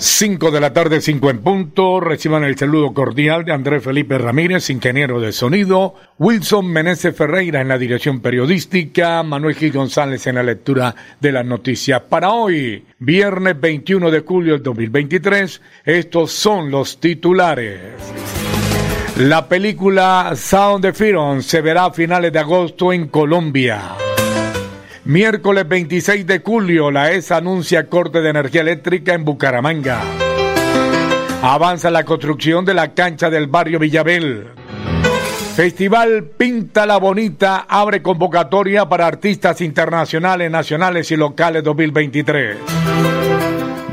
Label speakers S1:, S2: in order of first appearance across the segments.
S1: 5 de la tarde, 5 en punto. Reciban el saludo cordial de Andrés Felipe Ramírez, ingeniero de sonido, Wilson Meneses Ferreira en la dirección periodística, Manuel Gil González en la lectura de las noticias. Para hoy, viernes 21 de julio del 2023, estos son los titulares. La película Sound of Freedom se verá a finales de agosto en Colombia. Miércoles 26 de julio, la ESA anuncia corte de energía eléctrica en Bucaramanga. Avanza la construcción de la cancha del barrio Villabel. Festival Pinta la Bonita abre convocatoria para artistas internacionales, nacionales y locales 2023.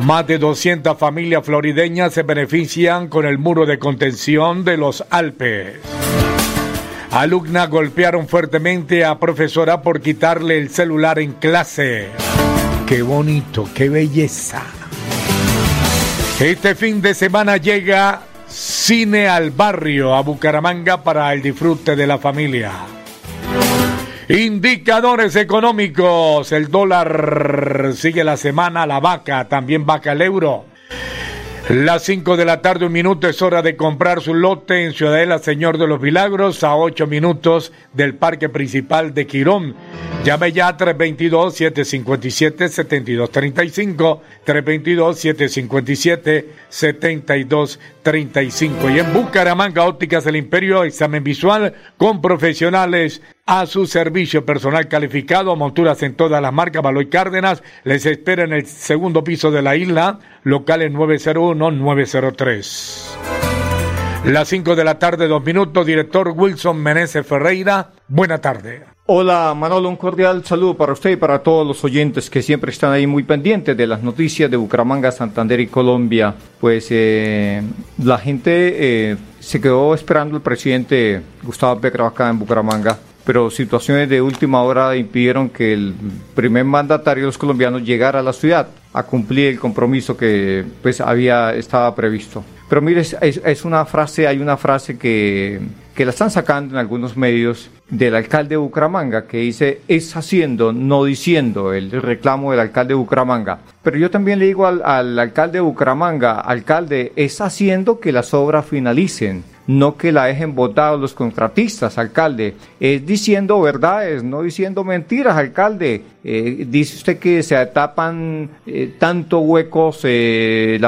S1: Más de 200 familias florideñas se benefician con el muro de contención de los Alpes. Alumna golpearon fuertemente a profesora por quitarle el celular en clase. Qué bonito, qué belleza. Este fin de semana llega Cine al Barrio a Bucaramanga para el disfrute de la familia. Indicadores económicos. El dólar sigue la semana, la vaca, también vaca el euro. Las 5 de la tarde, un minuto, es hora de comprar su lote en Ciudadela Señor de los Milagros, a 8 minutos del Parque Principal de Quirón. Llame ya 322-757-7235, 322-757-7235. Y en Bucaramanga, Ópticas del Imperio, examen visual con profesionales a su servicio personal calificado, monturas en todas las marcas, Baloy Cárdenas, les espera en el segundo piso de la isla, locales 901-903. Las 5 de la tarde, dos minutos, director Wilson Meneses Ferreira, buena tarde.
S2: Hola Manolo, un cordial saludo para usted y para todos los oyentes que siempre están ahí muy pendientes de las noticias de Bucaramanga, Santander y Colombia. Pues eh, la gente eh, se quedó esperando el presidente Gustavo Petro acá en Bucaramanga pero situaciones de última hora impidieron que el primer mandatario de los colombianos llegara a la ciudad a cumplir el compromiso que pues había estaba previsto. Pero mire, es, es una frase, hay una frase que, que la están sacando en algunos medios del alcalde de Bucaramanga que dice es haciendo, no diciendo, el reclamo del alcalde de Bucaramanga. Pero yo también le digo al, al alcalde de Bucaramanga, alcalde, es haciendo que las obras finalicen no que la dejen votados los contratistas, alcalde. Es diciendo verdades, no diciendo mentiras, alcalde. Eh, dice usted que se tapan eh, tanto huecos, eh,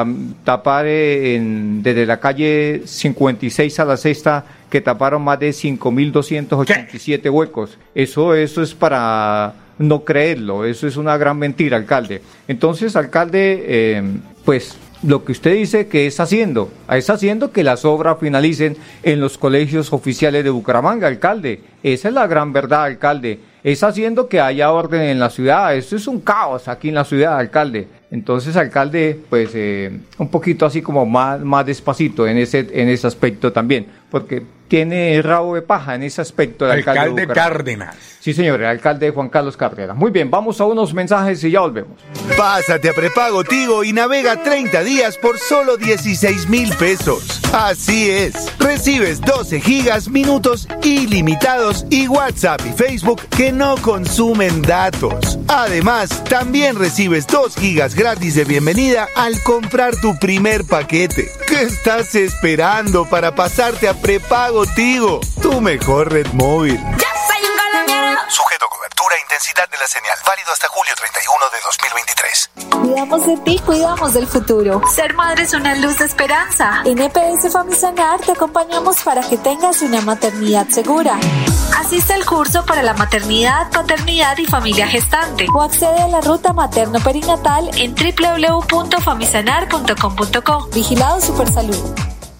S2: tapar desde la calle 56 a la sexta que taparon más de 5.287 huecos. Eso, eso es para no creerlo, eso es una gran mentira, alcalde. Entonces, alcalde, pues lo que usted dice que es haciendo, es haciendo que las obras finalicen en los colegios oficiales de Bucaramanga, alcalde. Esa es la gran verdad, alcalde. Es haciendo que haya orden en la ciudad. Esto es un caos aquí en la ciudad, alcalde. Entonces, alcalde, pues eh, un poquito así como más, más despacito en ese, en ese aspecto también, porque tiene rabo de paja en ese aspecto
S1: el alcalde. Alcalde Cárdenas.
S2: Sí, señor, el alcalde Juan Carlos Cárdenas. Muy bien, vamos a unos mensajes y ya volvemos.
S3: Pásate a prepago Tigo y navega 30 días por solo 16 mil pesos. Así es, recibes 12 gigas, minutos ilimitados y WhatsApp y Facebook que no consumen datos. Además, también recibes 2 gigas gratis de bienvenida al comprar tu primer paquete. ¿Qué estás esperando para pasarte a prepago Tigo? Tu mejor red móvil.
S4: ¡Ya soy un colombiano!
S3: Sujeto cobertura e intensidad de la señal. Válido hasta julio 31 de 2023.
S5: Cuidamos de ti, cuidamos del futuro.
S6: Ser madre es una luz de esperanza.
S5: En EPS Famisanar te acompañamos para que tengas una maternidad segura.
S6: Asiste al curso para la maternidad, paternidad y familia gestante.
S5: O accede a la ruta materno-perinatal
S6: en www.famisanar.com.co.
S5: Vigilado Supersalud.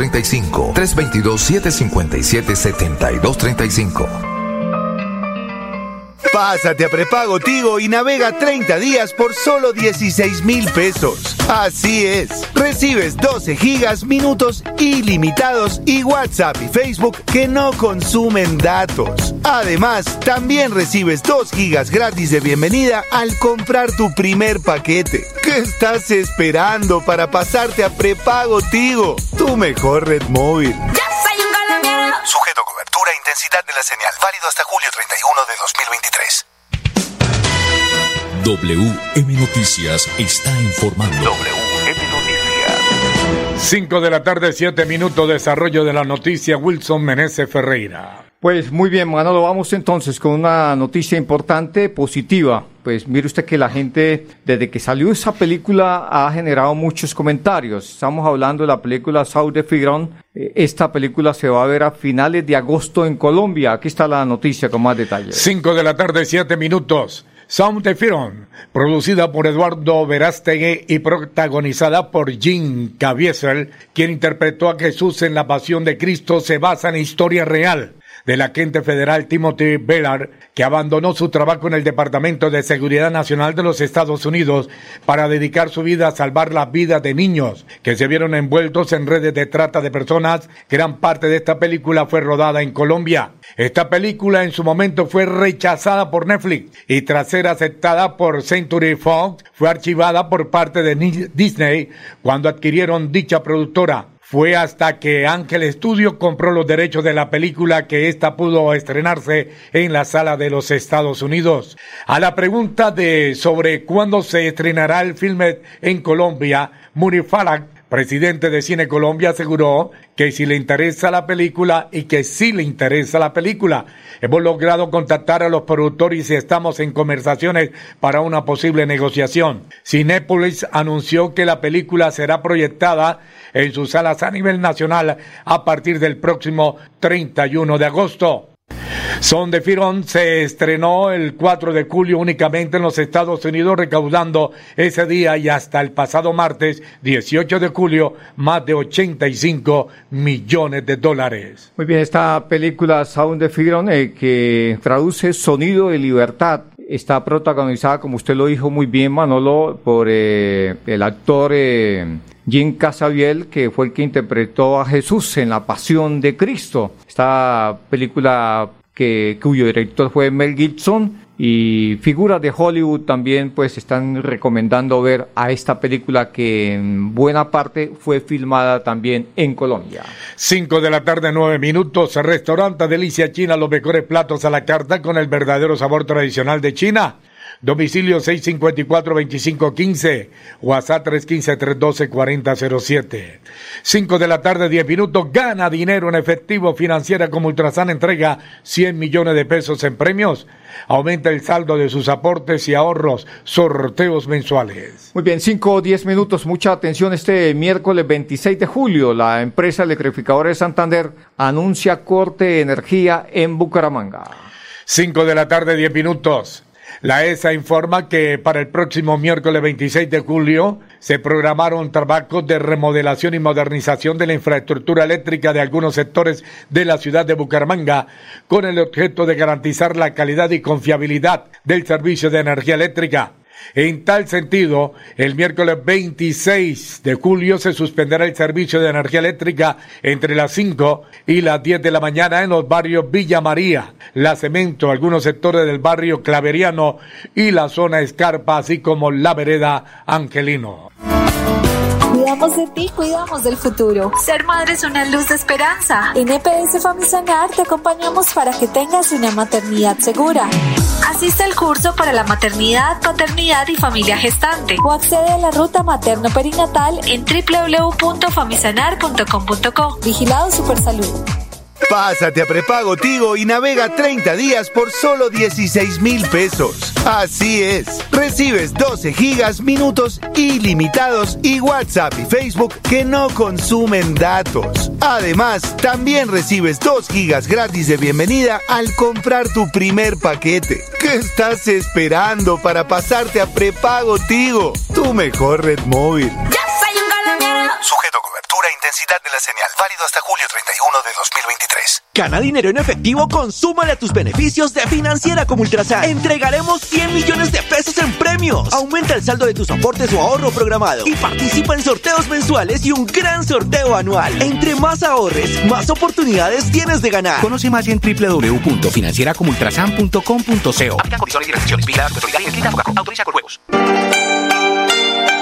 S7: 7235 322-757-7235.
S3: Pásate a prepago Tigo y navega 30 días por solo 16 mil pesos. Así es, recibes 12 gigas, minutos ilimitados y WhatsApp y Facebook que no consumen datos. Además, también recibes 2 gigas gratis de bienvenida al comprar tu primer paquete. ¿Qué estás esperando para pasarte a prepago Tigo? Tu mejor red móvil.
S8: Sujeto a cobertura e intensidad de la señal. Válido hasta julio 31 de 2023.
S9: WM Noticias está informando.
S8: WM Noticias.
S1: 5 de la tarde, 7 minutos. Desarrollo de la noticia. Wilson Meneses Ferreira.
S2: Pues muy bien, Manolo, vamos entonces con una noticia importante, positiva. Pues mire usted que la gente, desde que salió esa película, ha generado muchos comentarios. Estamos hablando de la película South de Figron. Eh, Esta película se va a ver a finales de agosto en Colombia. Aquí está la noticia con más detalles.
S1: 5 de la tarde, 7 minutos. Sound de Firon, producida por Eduardo Verástegui y protagonizada por Jim Caviezel, quien interpretó a Jesús en la Pasión de Cristo, se basa en historia real del agente federal Timothy Bellard, que abandonó su trabajo en el Departamento de Seguridad Nacional de los Estados Unidos para dedicar su vida a salvar las vidas de niños que se vieron envueltos en redes de trata de personas. Gran parte de esta película fue rodada en Colombia. Esta película en su momento fue rechazada por Netflix y tras ser aceptada por Century Fox fue archivada por parte de Disney cuando adquirieron dicha productora. Fue hasta que Ángel Studio compró los derechos de la película que ésta pudo estrenarse en la sala de los Estados Unidos. A la pregunta de sobre cuándo se estrenará el filme en Colombia, Muri Falak, presidente de Cine Colombia, aseguró que si le interesa la película y que sí le interesa la película. Hemos logrado contactar a los productores y estamos en conversaciones para una posible negociación. Cinépolis anunció que la película será proyectada en sus salas a nivel nacional a partir del próximo 31 de agosto. Son de Firón se estrenó el 4 de julio únicamente en los Estados Unidos, recaudando ese día y hasta el pasado martes 18 de julio más de 85 millones de dólares.
S2: Muy bien, esta película Sound de Firon, eh, que traduce Sonido de Libertad, está protagonizada, como usted lo dijo muy bien, Manolo, por eh, el actor eh, Jim Casabiel, que fue el que interpretó a Jesús en La Pasión de Cristo. Esta película que, cuyo director fue Mel Gibson y figuras de Hollywood también pues están recomendando ver a esta película que en buena parte fue filmada también en Colombia.
S1: 5 de la tarde, 9 minutos, restaurante Delicia China, los mejores platos a la carta con el verdadero sabor tradicional de China. Domicilio 654-2515. WhatsApp 315-312-4007. 5 de la tarde, 10 minutos. Gana dinero en efectivo financiera como Ultrasan entrega 100 millones de pesos en premios. Aumenta el saldo de sus aportes y ahorros. Sorteos mensuales.
S2: Muy bien, 5 o 10 minutos. Mucha atención. Este miércoles 26 de julio, la empresa electrificadora de Santander anuncia corte de energía en Bucaramanga.
S1: 5 de la tarde, 10 minutos. La ESA informa que para el próximo miércoles 26 de julio se programaron trabajos de remodelación y modernización de la infraestructura eléctrica de algunos sectores de la ciudad de Bucaramanga con el objeto de garantizar la calidad y confiabilidad del servicio de energía eléctrica. En tal sentido, el miércoles 26 de julio se suspenderá el servicio de energía eléctrica entre las 5 y las 10 de la mañana en los barrios Villa María, La Cemento, algunos sectores del barrio Claveriano y la zona Escarpa, así como la vereda Angelino.
S5: Cuidamos de ti, cuidamos del futuro.
S6: Ser madre es una luz de esperanza.
S5: En EPS Famisanar te acompañamos para que tengas una maternidad segura.
S6: Asiste al curso para la maternidad, paternidad y familia gestante.
S5: O accede a la ruta materno-perinatal
S6: en www.famisanar.com.co.
S5: Vigilado Supersalud.
S3: Pásate a prepago Tigo y navega 30 días por solo 16 mil pesos. Así es, recibes 12 gigas, minutos ilimitados y WhatsApp y Facebook que no consumen datos. Además, también recibes 2 gigas gratis de bienvenida al comprar tu primer paquete. ¿Qué estás esperando para pasarte a prepago Tigo? Tu mejor red móvil.
S4: Yo soy un colombiano.
S10: Sujeto intensidad de la señal. Válido hasta julio 31 de 2023.
S11: Gana dinero en efectivo, consúmale a tus beneficios de Financiera como Ultrasan. Entregaremos 100 millones de pesos en premios. Aumenta el saldo de tus aportes o ahorro programado. Y participa en sorteos mensuales y un gran sorteo anual. Entre más ahorres, más oportunidades tienes de ganar.
S8: Conoce más en www.financieracomultrasan.com.co.
S11: Aplica condiciones y restricciones. Vigilada Supersolidaria y escrita Autoriza con juegos.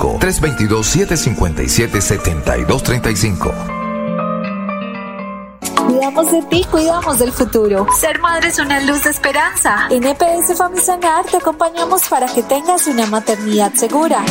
S7: 322-757-7235.
S5: Cuidamos de ti, cuidamos del futuro.
S6: Ser madre es una luz de esperanza.
S5: En EPS Famisanar te acompañamos para que tengas una maternidad segura.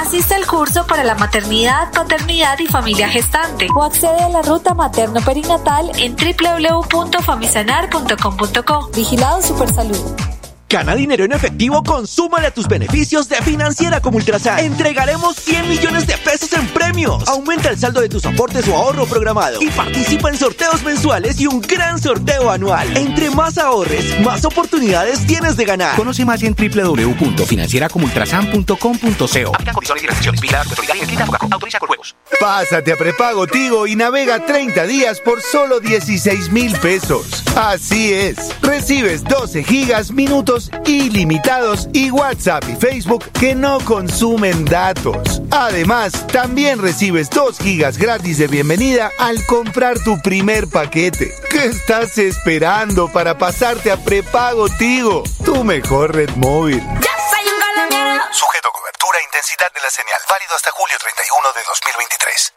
S6: Asiste al curso para la maternidad, paternidad y familia gestante.
S5: O accede a la ruta materno-perinatal
S6: en www.famisanar.com.co.
S5: Vigilado Supersalud.
S11: Gana dinero en efectivo, consúmale a tus beneficios de Financiera como Ultrasan. Entregaremos 100 millones de pesos en premios. Aumenta el saldo de tus aportes o ahorro programado. Y participa en sorteos mensuales y un gran sorteo anual. Entre más ahorres, más oportunidades tienes de ganar.
S8: Conoce más en www.financieracomultrasan.com.co.
S11: Aplica condiciones y restricciones. Vigilada Supersolidaria y escrita Autoriza con juegos.
S3: Pásate a prepago Tigo y navega 30 días por solo 16 mil pesos. Así es, recibes 12 gigas, minutos ilimitados y WhatsApp y Facebook que no consumen datos. Además, también recibes 2 gigas gratis de bienvenida al comprar tu primer paquete. ¿Qué estás esperando para pasarte a prepago Tigo? Tu mejor red móvil.
S4: Yo soy un colombiano.
S10: Sujeto a cobertura e intensidad de la señal. Válido hasta julio 31 de 2023.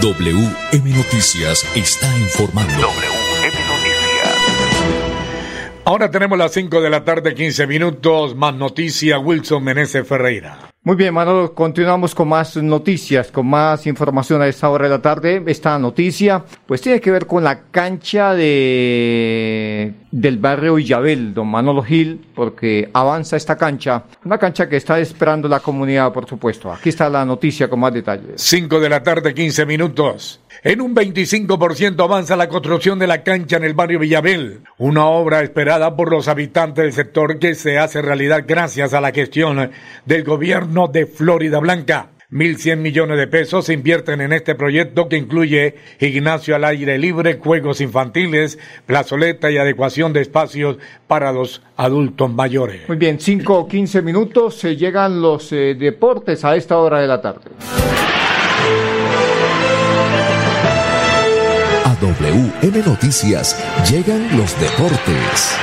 S9: WM Noticias está informando.
S7: WM Noticias.
S1: Ahora tenemos las 5 de la tarde, 15 minutos. Más noticias, Wilson Meneses Ferreira.
S2: Muy bien, Manolo, continuamos con más noticias, con más información a esta hora de la tarde. Esta noticia, pues tiene que ver con la cancha de del barrio Villabel, don Manolo Gil, porque avanza esta cancha, una cancha que está esperando la comunidad, por supuesto. Aquí está la noticia con más detalles.
S1: 5 de la tarde, 15 minutos. En un 25% avanza la construcción de la cancha en el barrio Villabel, una obra esperada por los habitantes del sector que se hace realidad gracias a la gestión del gobierno de Florida Blanca. 1.100 millones de pesos se invierten en este proyecto que incluye gimnasio al aire libre, juegos infantiles, plazoleta y adecuación de espacios para los adultos mayores.
S2: Muy bien, 5 o 15 minutos, se llegan los eh, deportes a esta hora de la tarde.
S7: WM Noticias llegan los deportes.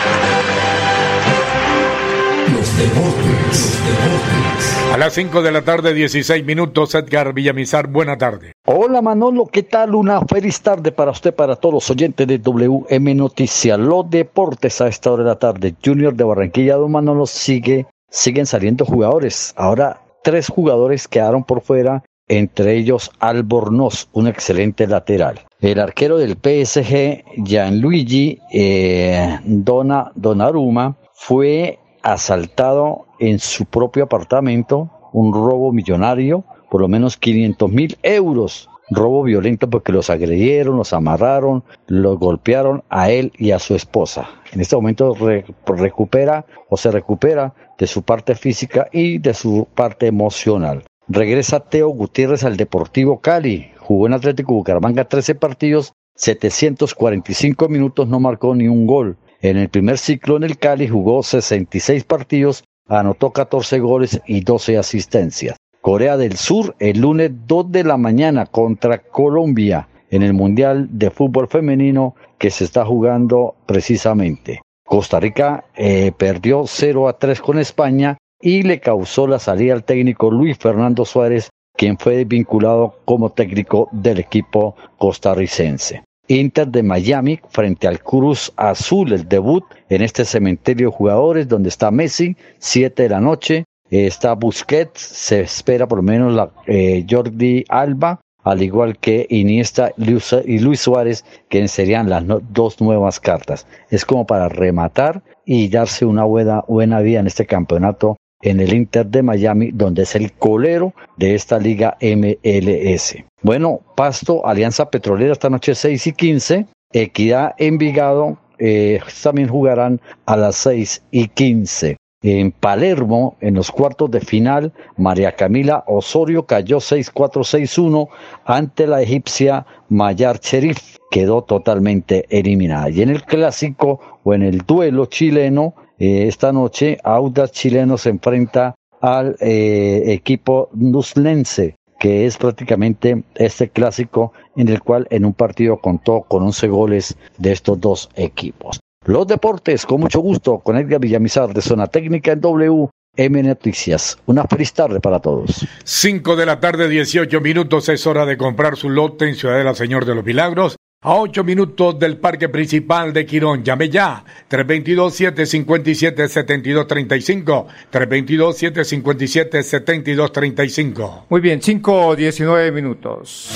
S7: Los deportes, los deportes.
S1: A las 5 de la tarde, 16 minutos, Edgar Villamizar, buena tarde.
S12: Hola Manolo, ¿qué tal? Una feliz tarde para usted, para todos los oyentes de WM Noticias. Los deportes a esta hora de la tarde. Junior de Barranquilla, don Manolo, sigue, siguen saliendo jugadores. Ahora tres jugadores quedaron por fuera, entre ellos Albornoz, un excelente lateral. El arquero del PSG, Gianluigi eh, Dona, Donnarumma, fue asaltado en su propio apartamento, un robo millonario, por lo menos 500 mil euros. Robo violento porque los agredieron, los amarraron, los golpearon a él y a su esposa. En este momento re- recupera o se recupera de su parte física y de su parte emocional. Regresa Teo Gutiérrez al Deportivo Cali. Jugó en Atlético Bucaramanga 13 partidos, 745 minutos, no marcó ni un gol. En el primer ciclo en el Cali jugó 66 partidos, anotó 14 goles y 12 asistencias. Corea del Sur el lunes 2 de la mañana contra Colombia en el Mundial de Fútbol Femenino que se está jugando precisamente. Costa Rica eh, perdió 0 a 3 con España y le causó la salida al técnico Luis Fernando Suárez, quien fue vinculado como técnico del equipo costarricense. Inter de Miami frente al Cruz Azul, el debut en este cementerio de jugadores donde está Messi, 7 de la noche, está Busquets, se espera por lo menos la, eh, Jordi Alba, al igual que Iniesta y Luis Suárez, que serían las dos nuevas cartas. Es como para rematar y darse una buena vida en este campeonato en el Inter de Miami, donde es el colero de esta liga MLS. Bueno, Pasto, Alianza Petrolera esta noche 6 y 15, Equidad Envigado eh, también jugarán a las 6 y 15. En Palermo, en los cuartos de final, María Camila Osorio cayó 6-4-6-1 ante la egipcia Mayar Cherif, quedó totalmente eliminada. Y en el clásico o en el duelo chileno, eh, esta noche Audas chileno se enfrenta al eh, equipo nuslense, que es prácticamente este clásico en el cual en un partido contó con 11 goles de estos dos equipos. Los deportes, con mucho gusto, con Edgar Villamizar de Zona Técnica en WM Noticias. Una feliz tarde para todos.
S1: 5 de la tarde, 18 minutos, es hora de comprar su lote en Ciudadela Señor de los Milagros. A 8 minutos del parque principal de Quirón. Llame ya. 322-757-7235. 322-757-7235.
S2: Muy bien, 5 o 19 minutos.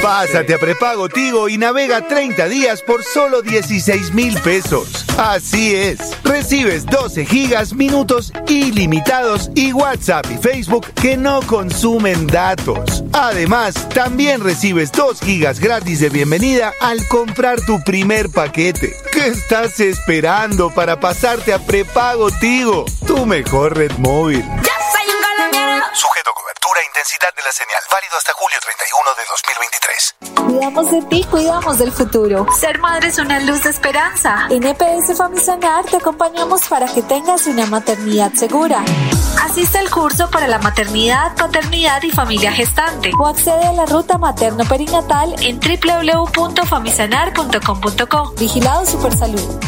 S3: Pásate a prepago Tigo y navega 30 días por solo 16 mil pesos. Así es. Recibes 12 gigas, minutos ilimitados y WhatsApp y Facebook que no consumen datos. Además, también recibes 2 gigas gratis de bienvenida al comprar tu primer paquete. ¿Qué estás esperando para pasarte a prepago Tigo? Tu mejor red móvil.
S4: colombiano.
S10: Sujeto cobertura e intensidad de la señal. Válido hasta julio 31 de 2023.
S5: Cuidamos de ti, cuidamos del futuro.
S6: Ser madre es una luz de esperanza.
S5: En EPS Famisanar te acompañamos para que tengas una maternidad segura.
S6: Asiste al curso para la maternidad, paternidad y familia gestante
S5: O accede a la ruta materno-perinatal
S6: en www.famisanar.com.co.
S5: Vigilado Supersalud.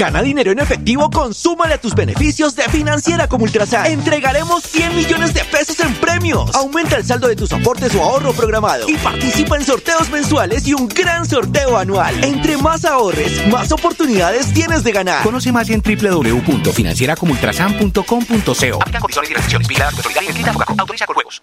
S11: Gana dinero en efectivo, consúmale a tus beneficios de Financiera como Ultrasan. Entregaremos 100 millones de pesos en premios. Aumenta el saldo de tus aportes o ahorro programado y participa en sorteos mensuales y un gran sorteo anual. Entre más ahorres, más oportunidades tienes de ganar.
S8: Conoce más en www.financieracomultrasan.com.co.
S10: Aplican condiciones y restricciones. Vigilada Autoridad Autoriza con juegos.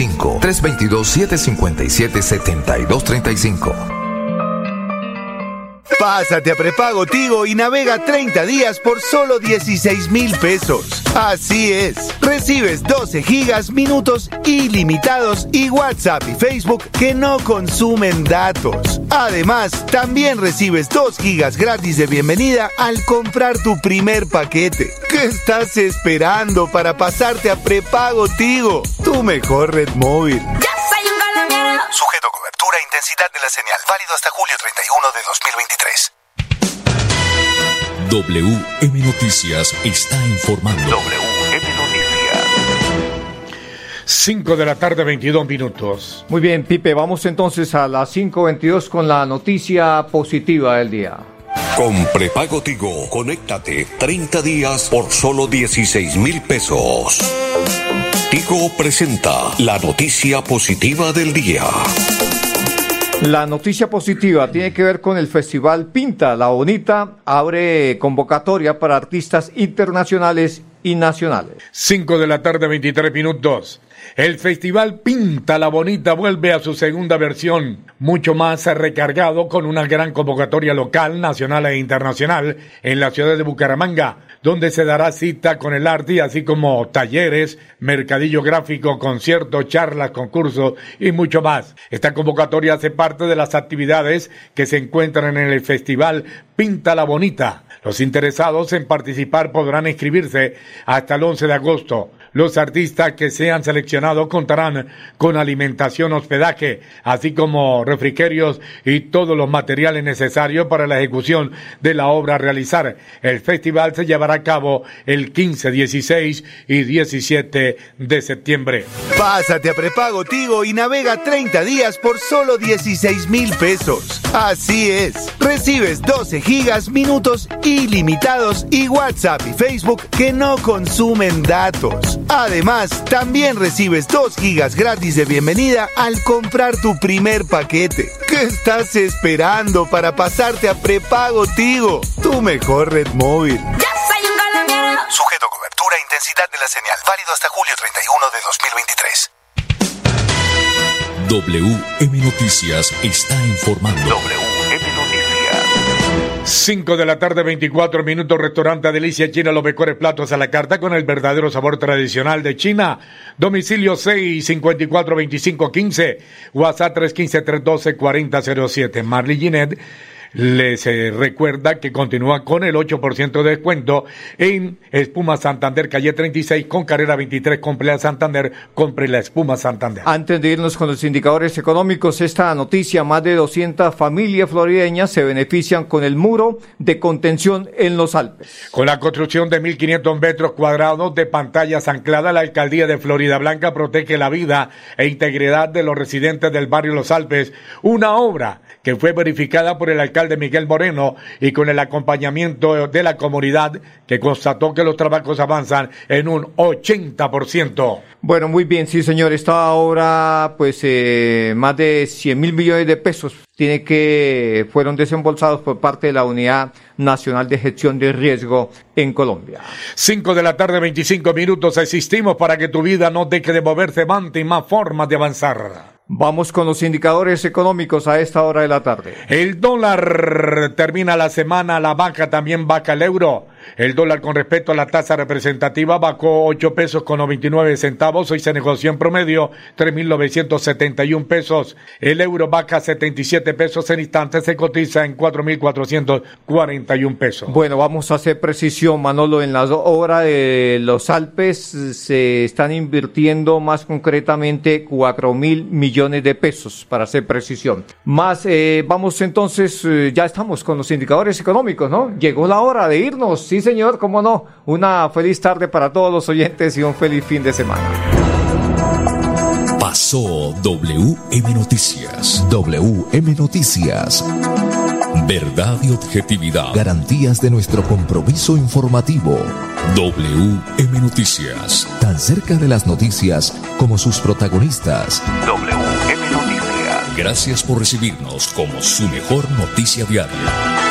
S7: 322-757-7235.
S3: Pásate a prepago Tigo y navega 30 días por solo 16 mil pesos. Así es, recibes 12 gigas, minutos ilimitados y WhatsApp y Facebook que no consumen datos. Además, también recibes 2 gigas gratis de bienvenida al comprar tu primer paquete. ¿Qué estás esperando para pasarte a prepago Tigo? Tu mejor red móvil.
S10: Sujeto a cobertura e intensidad de la señal. Válido hasta julio 31 de 2023.
S9: WM Noticias está informando.
S10: WM Noticias.
S1: 5 de la tarde, 22 minutos.
S2: Muy bien, Pipe, vamos entonces a las 5.22 con la noticia positiva del día.
S7: Con prepago Tigo, conéctate 30 días por solo 16 mil pesos. Tigo presenta la noticia positiva del día.
S2: La noticia positiva tiene que ver con el Festival Pinta La Bonita. Abre convocatoria para artistas internacionales y nacionales.
S1: 5 de la tarde, 23 minutos. El Festival Pinta la Bonita vuelve a su segunda versión, mucho más recargado con una gran convocatoria local, nacional e internacional en la ciudad de Bucaramanga, donde se dará cita con el arte, así como talleres, mercadillo gráfico, conciertos, charlas, concursos y mucho más. Esta convocatoria hace parte de las actividades que se encuentran en el Festival Pinta la Bonita. Los interesados en participar podrán inscribirse hasta el 11 de agosto. Los artistas que sean seleccionados contarán con alimentación, hospedaje, así como refrigerios y todos los materiales necesarios para la ejecución de la obra a realizar. El festival se llevará a cabo el 15, 16 y 17 de septiembre.
S3: Pásate a prepago Tigo y navega 30 días por solo 16 mil pesos. Así es, recibes 12 gigas, minutos ilimitados y WhatsApp y Facebook que no consumen datos. Además, también recibes 2 gigas gratis de bienvenida al comprar tu primer paquete. ¿Qué estás esperando para pasarte a prepago Tigo? Tu mejor red móvil.
S10: Sujeto a cobertura e intensidad de la señal. Válido hasta julio 31 de 2023.
S9: WM Noticias está informando.
S10: WM Noticias.
S1: 5 de la tarde, 24 minutos, restaurante Delicia China, los mejores platos a la carta con el verdadero sabor tradicional de China. Domicilio 6 54 25 15, WhatsApp 315 312 4007. Marley Ginette Les eh, recuerda que continúa con el 8% de descuento en Espuma Santander, calle 36, con carrera 23, compre Santander, compre la Espuma Santander.
S2: Antes de irnos con los indicadores económicos, esta noticia, más de 200 familias florideñas se benefician con el muro de contención en los Alpes.
S1: Con la construcción de 1.500 metros cuadrados de pantallas ancladas, la alcaldía de Florida Blanca protege la vida e integridad de los residentes del barrio Los Alpes, una obra que fue verificada por el alcalde Miguel Moreno y con el acompañamiento de la comunidad que constató que los trabajos avanzan en un 80%.
S2: Bueno, muy bien, sí señor, esta obra pues eh, más de 100 mil millones de pesos tiene que fueron desembolsados por parte de la Unidad Nacional de Gestión de Riesgo en Colombia.
S1: 5 de la tarde, 25 minutos. Existimos para que tu vida no deje de moverse, mante y más formas de avanzar.
S2: Vamos con los indicadores económicos a esta hora de la tarde.
S1: El dólar termina la semana la baja, también baja el euro. El dólar con respecto a la tasa representativa bajó 8 pesos con 99 centavos. Hoy se negoció en promedio 3.971 pesos. El euro baja 77 pesos en instantes. Se cotiza en 4.441 pesos.
S2: Bueno, vamos a hacer precisión, Manolo. En la hora de los Alpes se están invirtiendo más concretamente 4 mil millones de pesos, para hacer precisión. Más, eh, vamos entonces, eh, ya estamos con los indicadores económicos, ¿no? Llegó la hora de irnos. Sí, señor, cómo no. Una feliz tarde para todos los oyentes y un feliz fin de semana.
S9: Pasó WM Noticias.
S7: WM Noticias.
S9: Verdad y objetividad.
S7: Garantías de nuestro compromiso informativo.
S9: WM Noticias.
S7: Tan cerca de las noticias como sus protagonistas.
S9: WM Noticias. Gracias por recibirnos como su mejor noticia diaria.